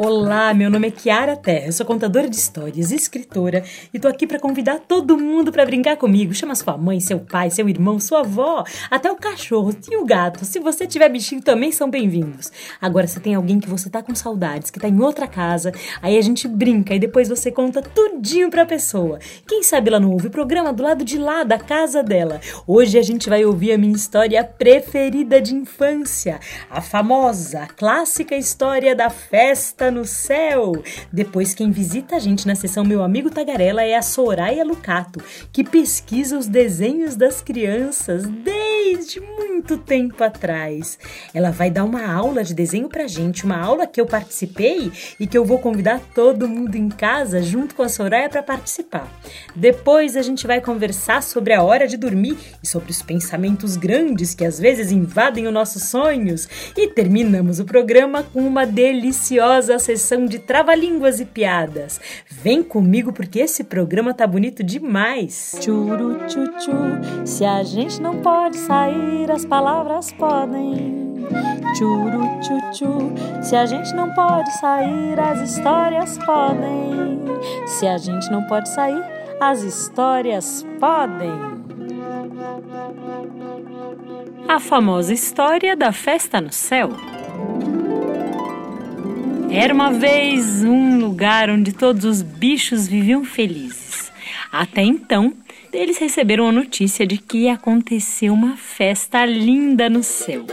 Olá, meu nome é Kiara Terra, sou contadora de histórias, escritora e tô aqui para convidar todo mundo para brincar comigo. Chama sua mãe, seu pai, seu irmão, sua avó, até o cachorro e o gato. Se você tiver bichinho também são bem-vindos. Agora, se tem alguém que você tá com saudades, que tá em outra casa, aí a gente brinca e depois você conta tudinho pra pessoa. Quem sabe ela não ouve o programa do lado de lá da casa dela. Hoje a gente vai ouvir a minha história preferida de infância, a famosa, clássica história da festa no céu! Depois, quem visita a gente na sessão Meu Amigo Tagarela é a Soraya Lucato, que pesquisa os desenhos das crianças muito tempo atrás. Ela vai dar uma aula de desenho pra gente, uma aula que eu participei e que eu vou convidar todo mundo em casa junto com a Soraya para participar. Depois a gente vai conversar sobre a hora de dormir e sobre os pensamentos grandes que às vezes invadem os nossos sonhos. E terminamos o programa com uma deliciosa sessão de trava-línguas e piadas. Vem comigo porque esse programa tá bonito demais. Churu tchu se a gente não pode sair, as palavras podem. Churu tchu se a gente não pode sair, as histórias podem. Se a gente não pode sair, as histórias podem. A famosa história da festa no céu. Era uma vez um lugar onde todos os bichos viviam felizes. Até então, eles receberam a notícia de que ia acontecer uma festa linda no céu.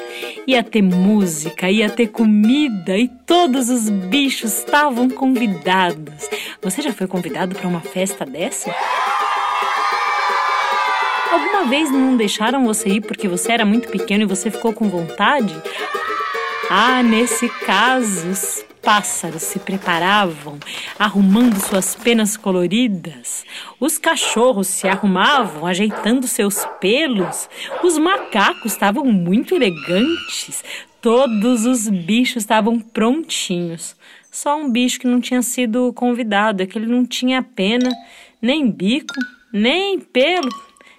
Ia ter música, ia ter comida e todos os bichos estavam convidados. Você já foi convidado para uma festa dessa? Alguma vez não deixaram você ir porque você era muito pequeno e você ficou com vontade? Ah, nesse caso, pássaros se preparavam, arrumando suas penas coloridas. Os cachorros se arrumavam, ajeitando seus pelos. Os macacos estavam muito elegantes. Todos os bichos estavam prontinhos. Só um bicho que não tinha sido convidado, é que ele não tinha pena, nem bico, nem pelo,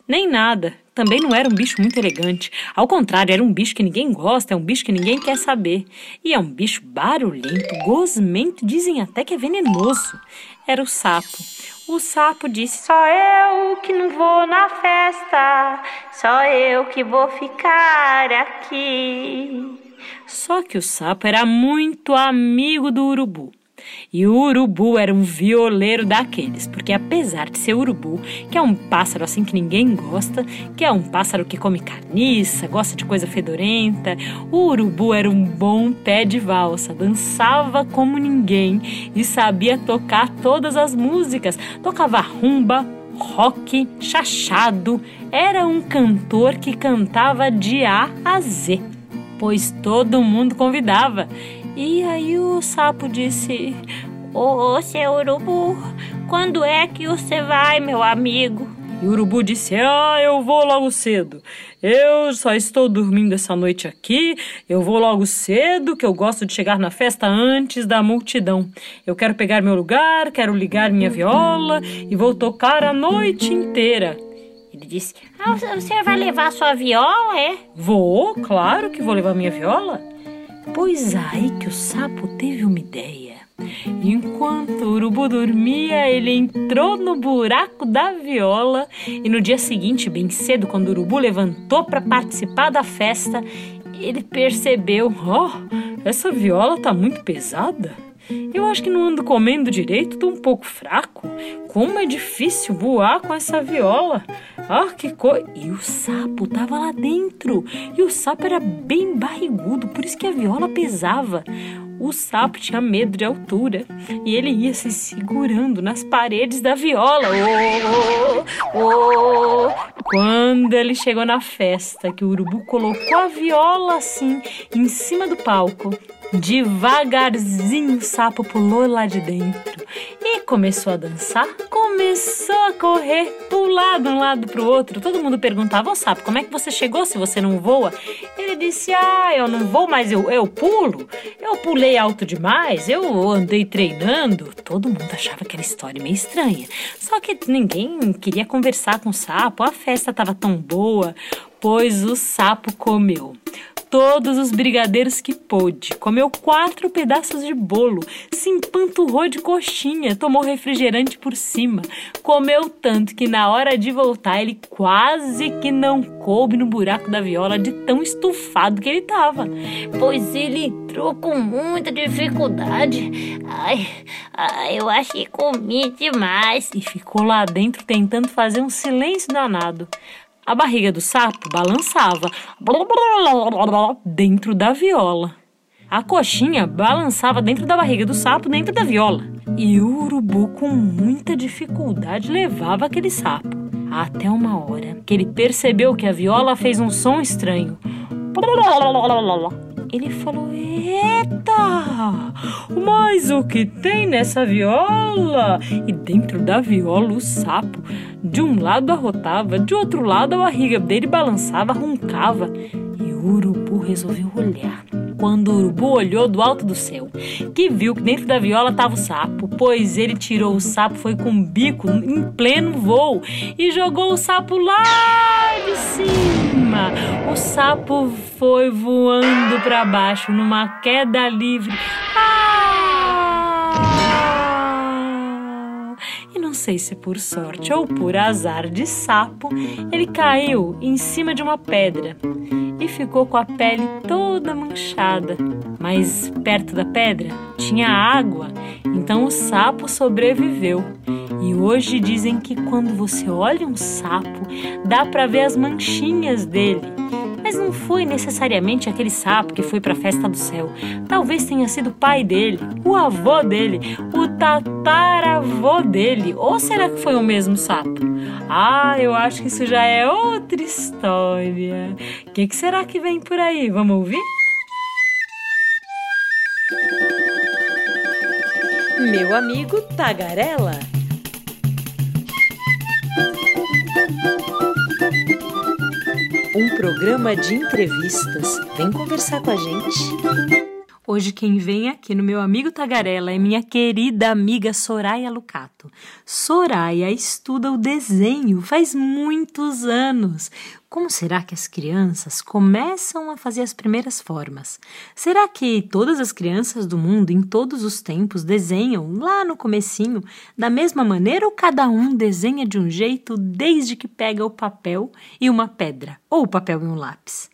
nem nada também não era um bicho muito elegante. Ao contrário, era um bicho que ninguém gosta, é um bicho que ninguém quer saber. E é um bicho barulhento, gosmento, dizem até que é venenoso. Era o sapo. O sapo disse: Só eu que não vou na festa, só eu que vou ficar aqui. Só que o sapo era muito amigo do urubu. E o urubu era um violeiro daqueles, porque apesar de ser urubu, que é um pássaro assim que ninguém gosta, que é um pássaro que come carniça, gosta de coisa fedorenta, o urubu era um bom pé de valsa, dançava como ninguém e sabia tocar todas as músicas, tocava rumba, rock, chachado, era um cantor que cantava de A a Z, pois todo mundo convidava. E aí o sapo disse: Ô, oh, seu urubu, quando é que você vai, meu amigo? E o urubu disse: Ah, eu vou logo cedo. Eu só estou dormindo essa noite aqui. Eu vou logo cedo, que eu gosto de chegar na festa antes da multidão. Eu quero pegar meu lugar, quero ligar minha viola e vou tocar a noite inteira. Ele disse: Ah, o senhor vai levar sua viola, é? Vou, claro que vou levar minha viola. Pois aí que o sapo teve uma ideia. Enquanto o urubu dormia, ele entrou no buraco da viola e no dia seguinte, bem cedo, quando o urubu levantou para participar da festa, ele percebeu: "Oh, essa viola tá muito pesada. Eu acho que não ando comendo direito, tô um pouco fraco. Como é difícil voar com essa viola. Ah, que coisa. E o sapo tava lá dentro. E o sapo era bem barrigudo, por isso que a viola pesava. O sapo tinha medo de altura e ele ia se segurando nas paredes da viola. Oh, oh, oh. Quando ele chegou na festa, que o urubu colocou a viola assim em cima do palco, Devagarzinho o sapo pulou lá de dentro e começou a dançar. Começou a correr, pular de um lado para o outro. Todo mundo perguntava: Ô sapo, como é que você chegou se você não voa? Ele disse: Ah, eu não vou, mas eu, eu pulo. Eu pulei alto demais, eu andei treinando. Todo mundo achava aquela história meio estranha. Só que ninguém queria conversar com o sapo, a festa estava tão boa, pois o sapo comeu. Todos os brigadeiros que pôde, comeu quatro pedaços de bolo, se empanturrou de coxinha, tomou refrigerante por cima, comeu tanto que na hora de voltar ele quase que não coube no buraco da viola de tão estufado que ele estava, pois ele entrou com muita dificuldade. Ai, ai, eu acho que comi demais. E ficou lá dentro tentando fazer um silêncio danado. A barriga do sapo balançava dentro da viola. A coxinha balançava dentro da barriga do sapo, dentro da viola. E o urubu, com muita dificuldade, levava aquele sapo. Até uma hora que ele percebeu que a viola fez um som estranho. Ele falou: Eita! Mas o que tem nessa viola? E dentro da viola, o sapo, de um lado arrotava, de outro lado a barriga dele balançava, roncava. E o urubu resolveu olhar quando o urubu olhou do alto do céu, que viu que dentro da viola estava o sapo, pois ele tirou o sapo, foi com o bico em pleno voo e jogou o sapo lá de cima. O sapo foi voando para baixo numa queda livre. Ah! E não sei se por sorte ou por azar de sapo, ele caiu em cima de uma pedra e ficou com a pele toda manchada. Mas perto da pedra tinha água, então o sapo sobreviveu. E hoje dizem que quando você olha um sapo, dá para ver as manchinhas dele. Mas não foi necessariamente aquele sapo que foi para a festa do céu. Talvez tenha sido o pai dele, o avô dele, o tataravô dele. Ou será que foi o mesmo sapo? Ah, eu acho que isso já é outra história. O que, que será que vem por aí? Vamos ouvir? Meu amigo Tagarela. Um programa de entrevistas. Vem conversar com a gente. Hoje quem vem aqui no meu amigo Tagarela é minha querida amiga Soraya Lucato. Soraya estuda o desenho faz muitos anos. Como será que as crianças começam a fazer as primeiras formas? Será que todas as crianças do mundo em todos os tempos desenham lá no comecinho da mesma maneira ou cada um desenha de um jeito desde que pega o papel e uma pedra ou o papel e um lápis?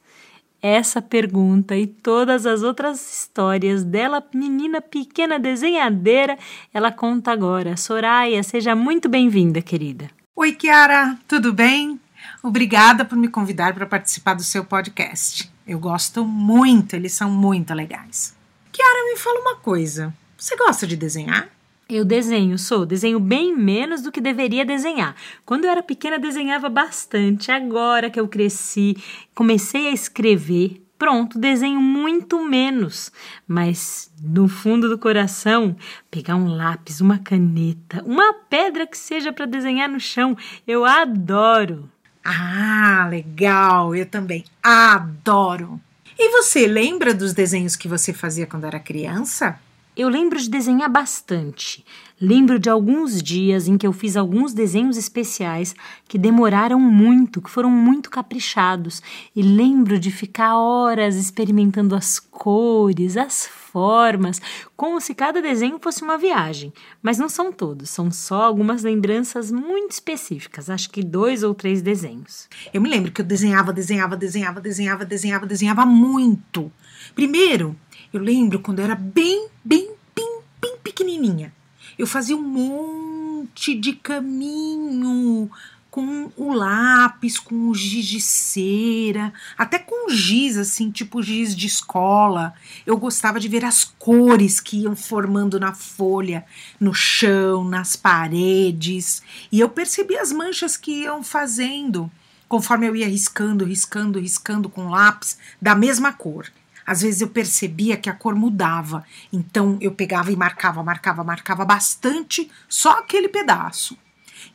Essa pergunta e todas as outras histórias dela, menina pequena desenhadeira, ela conta agora. Soraya, seja muito bem-vinda, querida. Oi, Kiara, tudo bem? Obrigada por me convidar para participar do seu podcast. Eu gosto muito, eles são muito legais. Kiara, me fala uma coisa. Você gosta de desenhar? Eu desenho, sou. Desenho bem menos do que deveria desenhar. Quando eu era pequena, desenhava bastante. Agora que eu cresci, comecei a escrever. Pronto, desenho muito menos. Mas no fundo do coração, pegar um lápis, uma caneta, uma pedra que seja para desenhar no chão, eu adoro. Ah, legal! Eu também adoro. E você lembra dos desenhos que você fazia quando era criança? Eu lembro de desenhar bastante. Lembro de alguns dias em que eu fiz alguns desenhos especiais que demoraram muito, que foram muito caprichados. E lembro de ficar horas experimentando as cores, as formas, como se cada desenho fosse uma viagem. Mas não são todos, são só algumas lembranças muito específicas. Acho que dois ou três desenhos. Eu me lembro que eu desenhava, desenhava, desenhava, desenhava, desenhava, desenhava muito. Primeiro, eu lembro quando eu era bem, bem, bem, bem pequenininha. Eu fazia um monte de caminho com o lápis, com o giz de cera, até com giz, assim, tipo giz de escola. Eu gostava de ver as cores que iam formando na folha, no chão, nas paredes. E eu percebia as manchas que iam fazendo conforme eu ia riscando, riscando, riscando com lápis da mesma cor. Às vezes eu percebia que a cor mudava, então eu pegava e marcava, marcava, marcava bastante só aquele pedaço.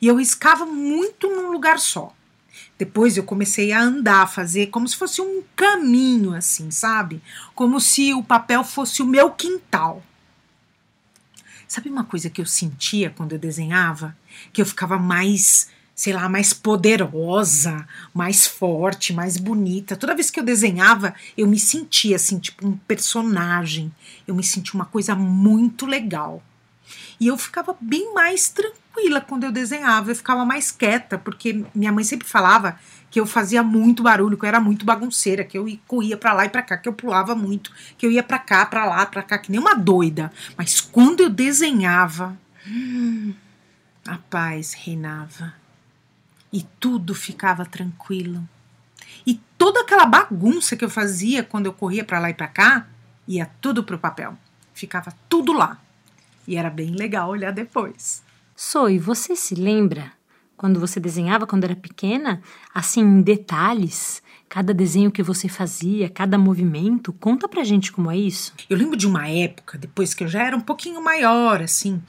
E eu riscava muito num lugar só. Depois eu comecei a andar, a fazer como se fosse um caminho, assim, sabe? Como se o papel fosse o meu quintal. Sabe uma coisa que eu sentia quando eu desenhava? Que eu ficava mais sei lá, mais poderosa, mais forte, mais bonita. Toda vez que eu desenhava, eu me sentia assim, tipo um personagem. Eu me sentia uma coisa muito legal. E eu ficava bem mais tranquila quando eu desenhava, eu ficava mais quieta, porque minha mãe sempre falava que eu fazia muito barulho, que eu era muito bagunceira, que eu corria para lá e para cá, que eu pulava muito, que eu ia para cá, para lá, para cá, que nem uma doida. Mas quando eu desenhava, hum, a paz reinava e tudo ficava tranquilo. E toda aquela bagunça que eu fazia quando eu corria para lá e para cá, ia tudo pro papel. Ficava tudo lá. E era bem legal olhar depois. Soy, você se lembra quando você desenhava quando era pequena, assim em detalhes, cada desenho que você fazia, cada movimento, conta pra gente como é isso. Eu lembro de uma época, depois que eu já era um pouquinho maior, assim,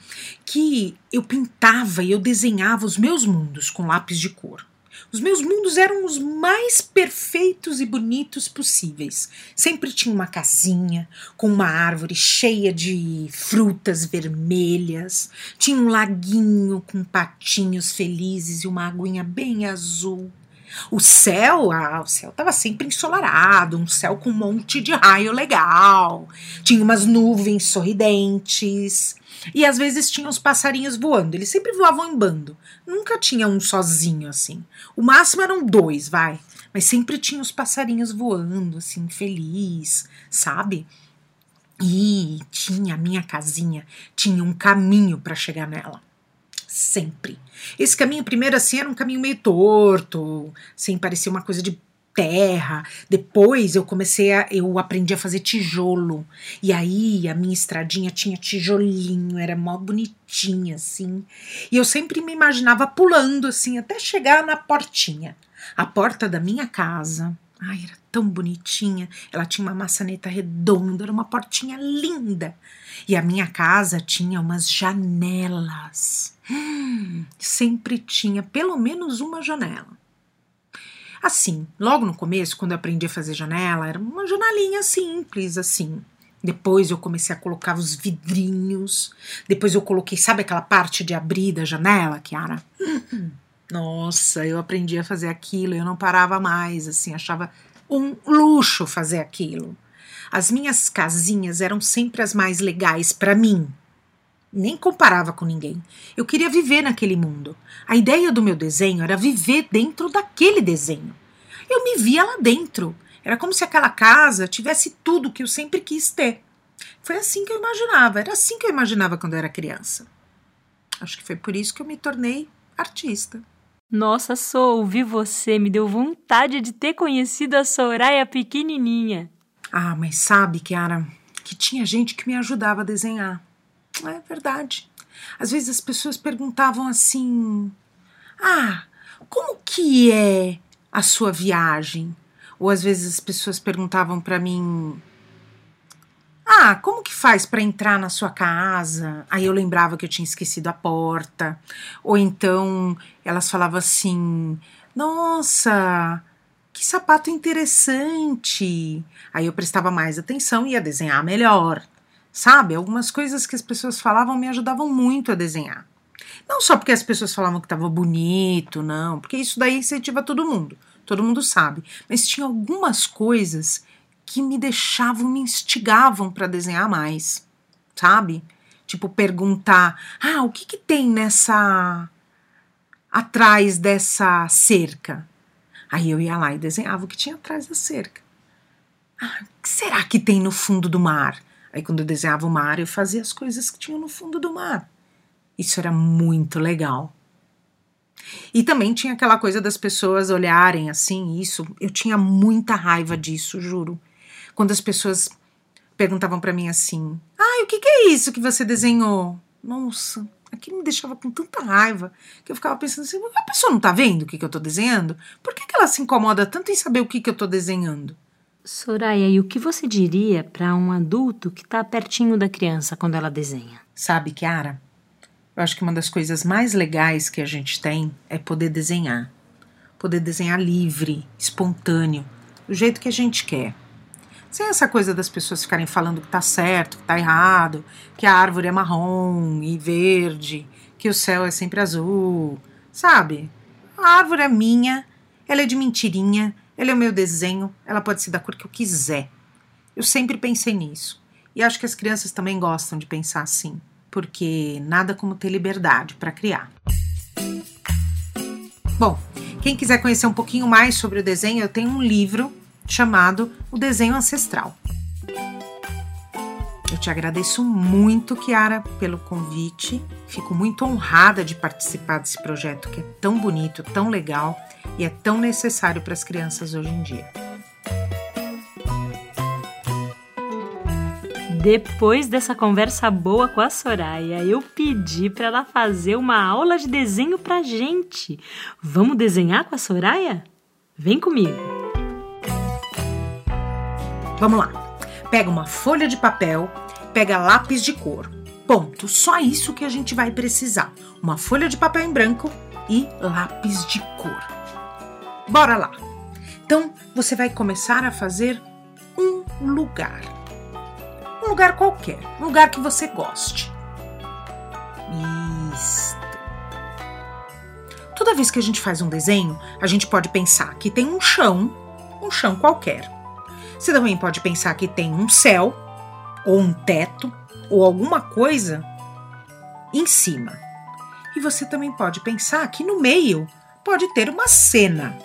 que eu pintava e eu desenhava os meus mundos com lápis de cor. Os meus mundos eram os mais perfeitos e bonitos possíveis. Sempre tinha uma casinha com uma árvore cheia de frutas vermelhas, tinha um laguinho com patinhos felizes e uma aguinha bem azul. O céu, ah, o céu estava sempre ensolarado, um céu com um monte de raio legal. Tinha umas nuvens sorridentes. E às vezes tinha os passarinhos voando. Eles sempre voavam em bando. Nunca tinha um sozinho assim. O máximo eram dois, vai. Mas sempre tinha os passarinhos voando, assim, feliz, sabe? E tinha a minha casinha, tinha um caminho para chegar nela sempre. Esse caminho, primeiro assim, era um caminho meio torto, sem parecer uma coisa de terra. Depois eu comecei a. Eu aprendi a fazer tijolo. E aí a minha estradinha tinha tijolinho, era mó bonitinha, assim. E eu sempre me imaginava pulando, assim, até chegar na portinha. A porta da minha casa. Ai, era tão bonitinha. Ela tinha uma maçaneta redonda, era uma portinha linda. E a minha casa tinha umas janelas. Hum, sempre tinha pelo menos uma janela. Assim, logo no começo, quando eu aprendi a fazer janela, era uma janelinha simples, assim. Depois eu comecei a colocar os vidrinhos. Depois eu coloquei, sabe aquela parte de abrir da janela, Kiara? Nossa, eu aprendi a fazer aquilo, eu não parava mais, assim, achava um luxo fazer aquilo. As minhas casinhas eram sempre as mais legais para mim. Nem comparava com ninguém. Eu queria viver naquele mundo. A ideia do meu desenho era viver dentro daquele desenho. Eu me via lá dentro. Era como se aquela casa tivesse tudo que eu sempre quis ter. Foi assim que eu imaginava. Era assim que eu imaginava quando eu era criança. Acho que foi por isso que eu me tornei artista. Nossa, sou ouvir você me deu vontade de ter conhecido a Soraya pequenininha. Ah, mas sabe, Kiara, que tinha gente que me ajudava a desenhar. É verdade. Às vezes as pessoas perguntavam assim: Ah, como que é a sua viagem? Ou às vezes as pessoas perguntavam para mim: ah, como que faz para entrar na sua casa? Aí eu lembrava que eu tinha esquecido a porta. Ou então elas falavam assim: Nossa, que sapato interessante. Aí eu prestava mais atenção e ia desenhar melhor. Sabe? Algumas coisas que as pessoas falavam me ajudavam muito a desenhar. Não só porque as pessoas falavam que estava bonito, não, porque isso daí incentiva todo mundo. Todo mundo sabe. Mas tinha algumas coisas que me deixavam, me instigavam para desenhar mais, sabe? Tipo, perguntar: ah, o que, que tem nessa. atrás dessa cerca? Aí eu ia lá e desenhava o que tinha atrás da cerca. Ah, o que será que tem no fundo do mar? Aí, quando eu desenhava o mar, eu fazia as coisas que tinham no fundo do mar. Isso era muito legal. E também tinha aquela coisa das pessoas olharem assim, isso. Eu tinha muita raiva disso, juro quando as pessoas perguntavam para mim assim: "Ai, o que, que é isso que você desenhou?" Nossa, aquilo me deixava com tanta raiva que eu ficava pensando assim: a pessoa não tá vendo o que, que eu tô desenhando? Por que, que ela se incomoda tanto em saber o que, que eu tô desenhando? Soraya, e o que você diria para um adulto que está pertinho da criança quando ela desenha? Sabe, Kiara? Eu acho que uma das coisas mais legais que a gente tem é poder desenhar. Poder desenhar livre, espontâneo, do jeito que a gente quer. Sem essa coisa das pessoas ficarem falando que tá certo, que tá errado, que a árvore é marrom e verde, que o céu é sempre azul. Sabe? A árvore é minha, ela é de mentirinha, ela é o meu desenho, ela pode ser da cor que eu quiser. Eu sempre pensei nisso. E acho que as crianças também gostam de pensar assim, porque nada como ter liberdade para criar. Bom, quem quiser conhecer um pouquinho mais sobre o desenho, eu tenho um livro chamado O Desenho Ancestral. Eu te agradeço muito, Kiara, pelo convite. Fico muito honrada de participar desse projeto que é tão bonito, tão legal e é tão necessário para as crianças hoje em dia. Depois dessa conversa boa com a Soraya, eu pedi para ela fazer uma aula de desenho pra gente. Vamos desenhar com a Soraya? Vem comigo. Vamos lá. Pega uma folha de papel, pega lápis de cor. Ponto. Só isso que a gente vai precisar. Uma folha de papel em branco e lápis de cor. Bora lá. Então, você vai começar a fazer um lugar. Um lugar qualquer, um lugar que você goste. Isto. Toda vez que a gente faz um desenho, a gente pode pensar que tem um chão, um chão qualquer. Você também pode pensar que tem um céu, ou um teto, ou alguma coisa em cima. E você também pode pensar que no meio pode ter uma cena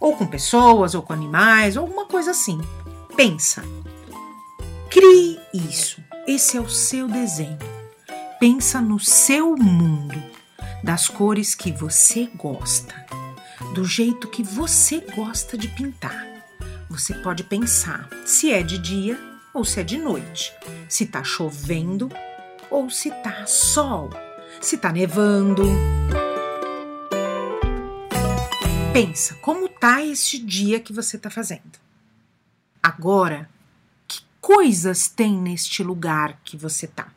ou com pessoas, ou com animais, ou alguma coisa assim. Pensa. Crie isso. Esse é o seu desenho. Pensa no seu mundo, das cores que você gosta, do jeito que você gosta de pintar. Você pode pensar se é de dia ou se é de noite, se tá chovendo ou se tá sol, se tá nevando. Pensa, como tá esse dia que você tá fazendo? Agora, que coisas tem neste lugar que você tá?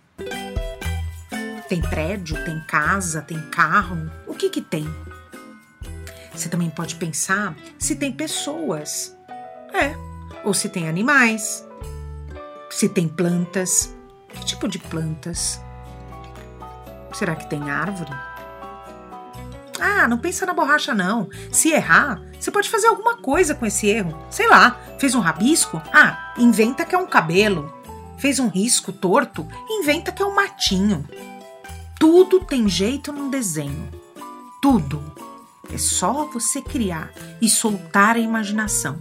Tem prédio, tem casa, tem carro? O que que tem? Você também pode pensar se tem pessoas. É, ou se tem animais, se tem plantas. Que tipo de plantas? Será que tem árvore? Ah, não pensa na borracha, não. Se errar, você pode fazer alguma coisa com esse erro. Sei lá, fez um rabisco? Ah, inventa que é um cabelo. Fez um risco torto? Inventa que é um matinho. Tudo tem jeito no desenho. Tudo. É só você criar e soltar a imaginação.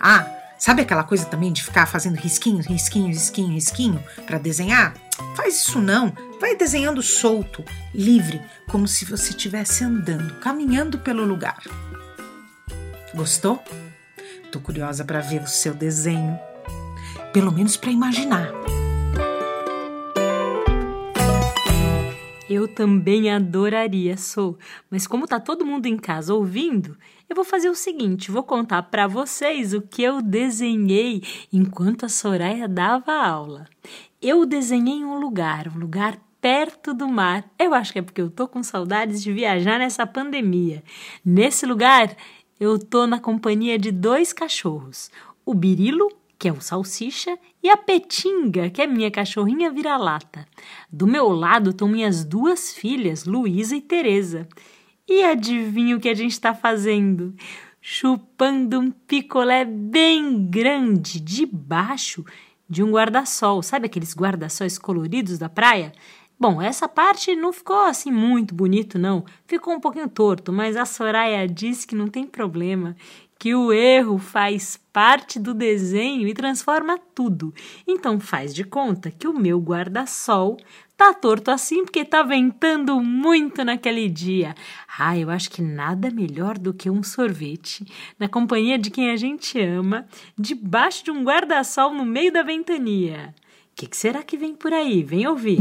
Ah, sabe aquela coisa também de ficar fazendo risquinhos, risquinhos, risquinho, risquinho para desenhar? Faz isso não. Vai desenhando solto, livre, como se você estivesse andando, caminhando pelo lugar. Gostou? Tô curiosa para ver o seu desenho. Pelo menos para imaginar. Eu também adoraria, sou. Mas como tá todo mundo em casa ouvindo, eu vou fazer o seguinte, vou contar para vocês o que eu desenhei enquanto a Soraya dava aula. Eu desenhei um lugar, um lugar perto do mar. Eu acho que é porque eu tô com saudades de viajar nessa pandemia. Nesse lugar, eu tô na companhia de dois cachorros, o Birilo que é o Salsicha, e a Petinga, que é minha cachorrinha vira-lata. Do meu lado estão minhas duas filhas, Luísa e Teresa. E adivinha o que a gente está fazendo? Chupando um picolé bem grande debaixo de um guarda-sol. Sabe aqueles guarda-sóis coloridos da praia? Bom, essa parte não ficou assim muito bonito, não. Ficou um pouquinho torto, mas a Soraya disse que não tem problema, que o erro faz parte do desenho e transforma tudo. Então faz de conta que o meu guarda-sol tá torto assim porque tá ventando muito naquele dia. Ah, eu acho que nada melhor do que um sorvete na companhia de quem a gente ama, debaixo de um guarda-sol no meio da ventania. O que, que será que vem por aí? Vem ouvir.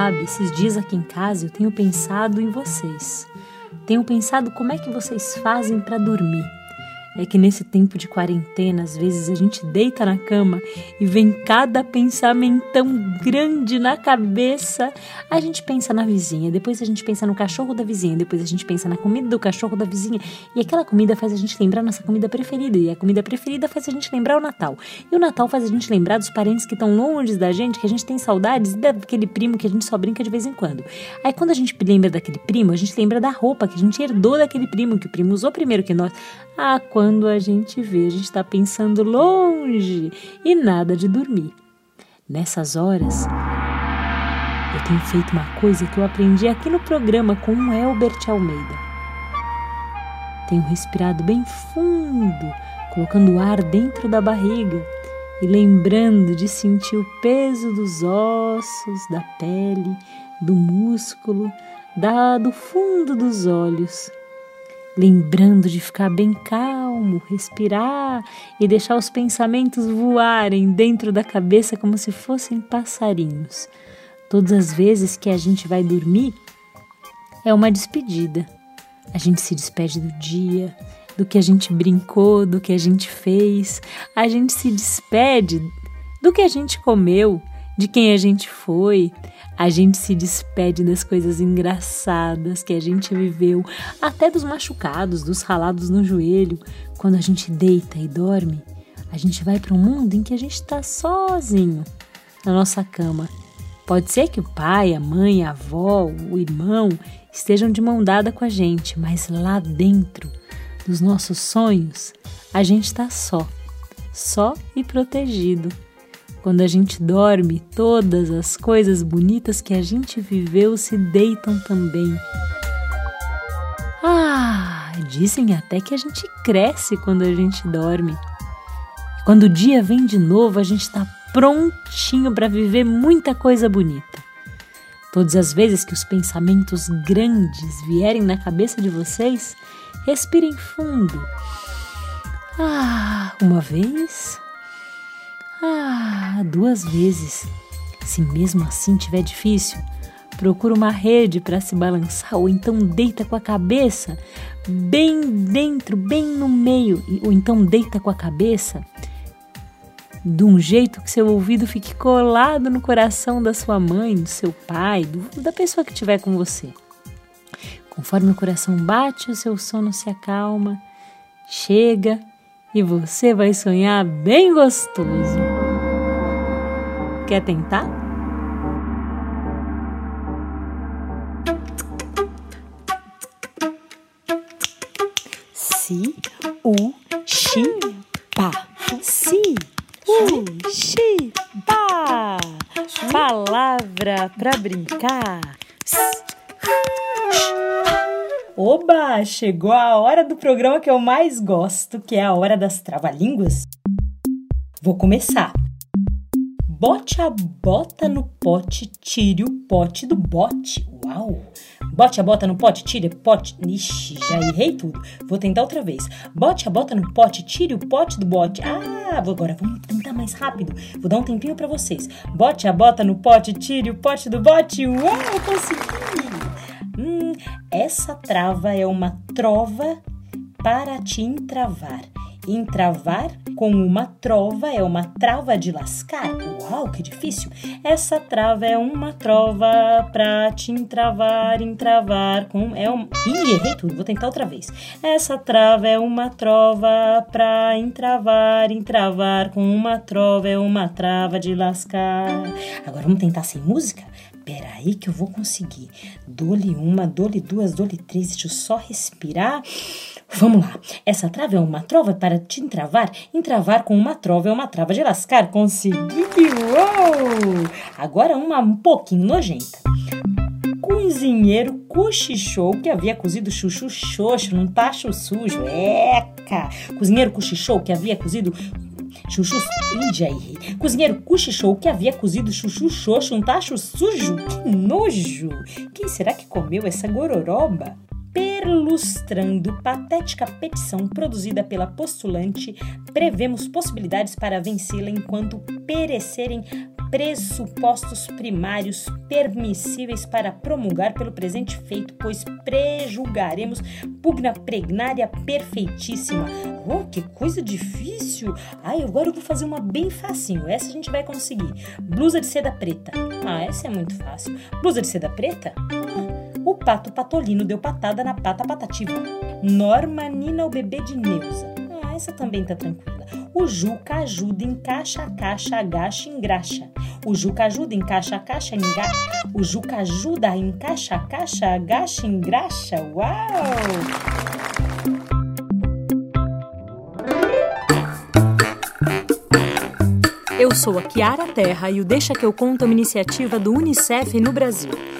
Sabe, esses dias aqui em casa eu tenho pensado em vocês. Tenho pensado como é que vocês fazem para dormir é que nesse tempo de quarentena, às vezes a gente deita na cama e vem cada pensamento tão grande na cabeça. A gente pensa na vizinha, depois a gente pensa no cachorro da vizinha, depois a gente pensa na comida do cachorro da vizinha. E aquela comida faz a gente lembrar nossa comida preferida. E a comida preferida faz a gente lembrar o Natal. E o Natal faz a gente lembrar dos parentes que estão longe da gente, que a gente tem saudades, e daquele primo que a gente só brinca de vez em quando. Aí quando a gente lembra daquele primo, a gente lembra da roupa que a gente herdou daquele primo, que o primo usou primeiro que nós. Ah, quando a gente vê, a gente está pensando longe e nada de dormir. Nessas horas, eu tenho feito uma coisa que eu aprendi aqui no programa com o Elbert Almeida. Tenho respirado bem fundo, colocando o ar dentro da barriga e lembrando de sentir o peso dos ossos, da pele, do músculo, da, do fundo dos olhos lembrando de ficar bem calmo, respirar e deixar os pensamentos voarem dentro da cabeça como se fossem passarinhos. Todas as vezes que a gente vai dormir, é uma despedida. A gente se despede do dia, do que a gente brincou, do que a gente fez. A gente se despede do que a gente comeu, de quem a gente foi. A gente se despede das coisas engraçadas que a gente viveu, até dos machucados, dos ralados no joelho. Quando a gente deita e dorme, a gente vai para um mundo em que a gente está sozinho na nossa cama. Pode ser que o pai, a mãe, a avó, o irmão estejam de mão dada com a gente, mas lá dentro dos nossos sonhos, a gente está só, só e protegido. Quando a gente dorme, todas as coisas bonitas que a gente viveu se deitam também. Ah, dizem até que a gente cresce quando a gente dorme. Quando o dia vem de novo, a gente está prontinho para viver muita coisa bonita. Todas as vezes que os pensamentos grandes vierem na cabeça de vocês, respirem fundo. Ah, uma vez, ah, duas vezes. Se mesmo assim tiver difícil, procura uma rede para se balançar ou então deita com a cabeça bem dentro, bem no meio, ou então deita com a cabeça de um jeito que seu ouvido fique colado no coração da sua mãe, do seu pai, do, da pessoa que estiver com você. Conforme o coração bate, o seu sono se acalma, chega e você vai sonhar bem gostoso. Quer tentar? Si, u, xi, pa. Si, u, xi, pa. Palavra para brincar. Oba! Chegou a hora do programa que eu mais gosto, que é a hora das trava-línguas. Vou começar. Bote a bota no pote, tire o pote do bote. Uau! Bote a bota no pote, tire o pote. Ixi, já errei tudo. Vou tentar outra vez. Bote a bota no pote, tire o pote do bote. Ah, agora vamos tentar mais rápido. Vou dar um tempinho para vocês. Bote a bota no pote, tire o pote do bote. Uau, consegui! Hum, essa trava é uma trova para te entravar. Entravar com uma trova é uma trava de lascar. Uau, que difícil! Essa trava é uma trova pra te entravar, entravar com. É um. Ih, errei tudo, vou tentar outra vez. Essa trava é uma trova pra entravar, entravar com uma trova é uma trava de lascar. Agora vamos tentar sem música? Peraí que eu vou conseguir. Dole uma, dole duas, dole três. Deixa eu só respirar. Vamos lá. Essa trava é uma trova para te entravar. Entravar com uma trova é uma trava de lascar. Consegui! Uou! Agora uma um pouquinho nojenta. Cozinheiro cochichou que havia cozido chuchu xoxo num tacho sujo. Eca! Cozinheiro cochichou que havia cozido Chuchu. Já errei. Cozinheiro cochichou que havia cozido chuchu xoxo, um tacho sujo. Que nojo! Quem será que comeu essa gororoba? Perlustrando patética petição produzida pela postulante, prevemos possibilidades para vencê-la enquanto perecerem pressupostos primários permissíveis para promulgar pelo presente feito, pois prejulgaremos pugna pregnária perfeitíssima. Oh, que coisa difícil! Ai, agora eu vou fazer uma bem facinho. Essa a gente vai conseguir. Blusa de seda preta. Ah, essa é muito fácil. Blusa de seda preta? Ah, o pato patolino deu patada na pata patativa. Norma Nina, o bebê de Neuza. Ah, essa também tá tranquila. O Juca ajuda, encaixa a caixa, agacha, engraxa. O Juca ajuda, encaixa a caixa, engraxa. O Juca ajuda, encaixa a caixa, agacha, engraxa. Uau! Eu sou a Kiara Terra e o Deixa que eu conto é uma iniciativa do UNICEF no Brasil.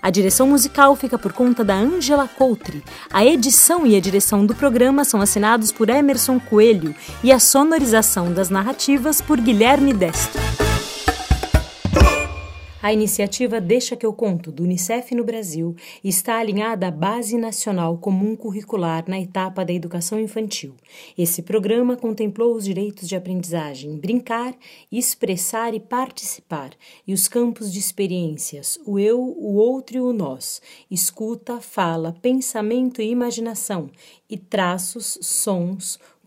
A direção musical fica por conta da Angela Coutre. A edição e a direção do programa são assinados por Emerson Coelho e a sonorização das narrativas por Guilherme Destro. A iniciativa Deixa que eu conto, do Unicef no Brasil, está alinhada à Base Nacional Comum Curricular na etapa da educação infantil. Esse programa contemplou os direitos de aprendizagem, brincar, expressar e participar, e os campos de experiências, o eu, o outro e o nós, escuta, fala, pensamento e imaginação, e traços, sons,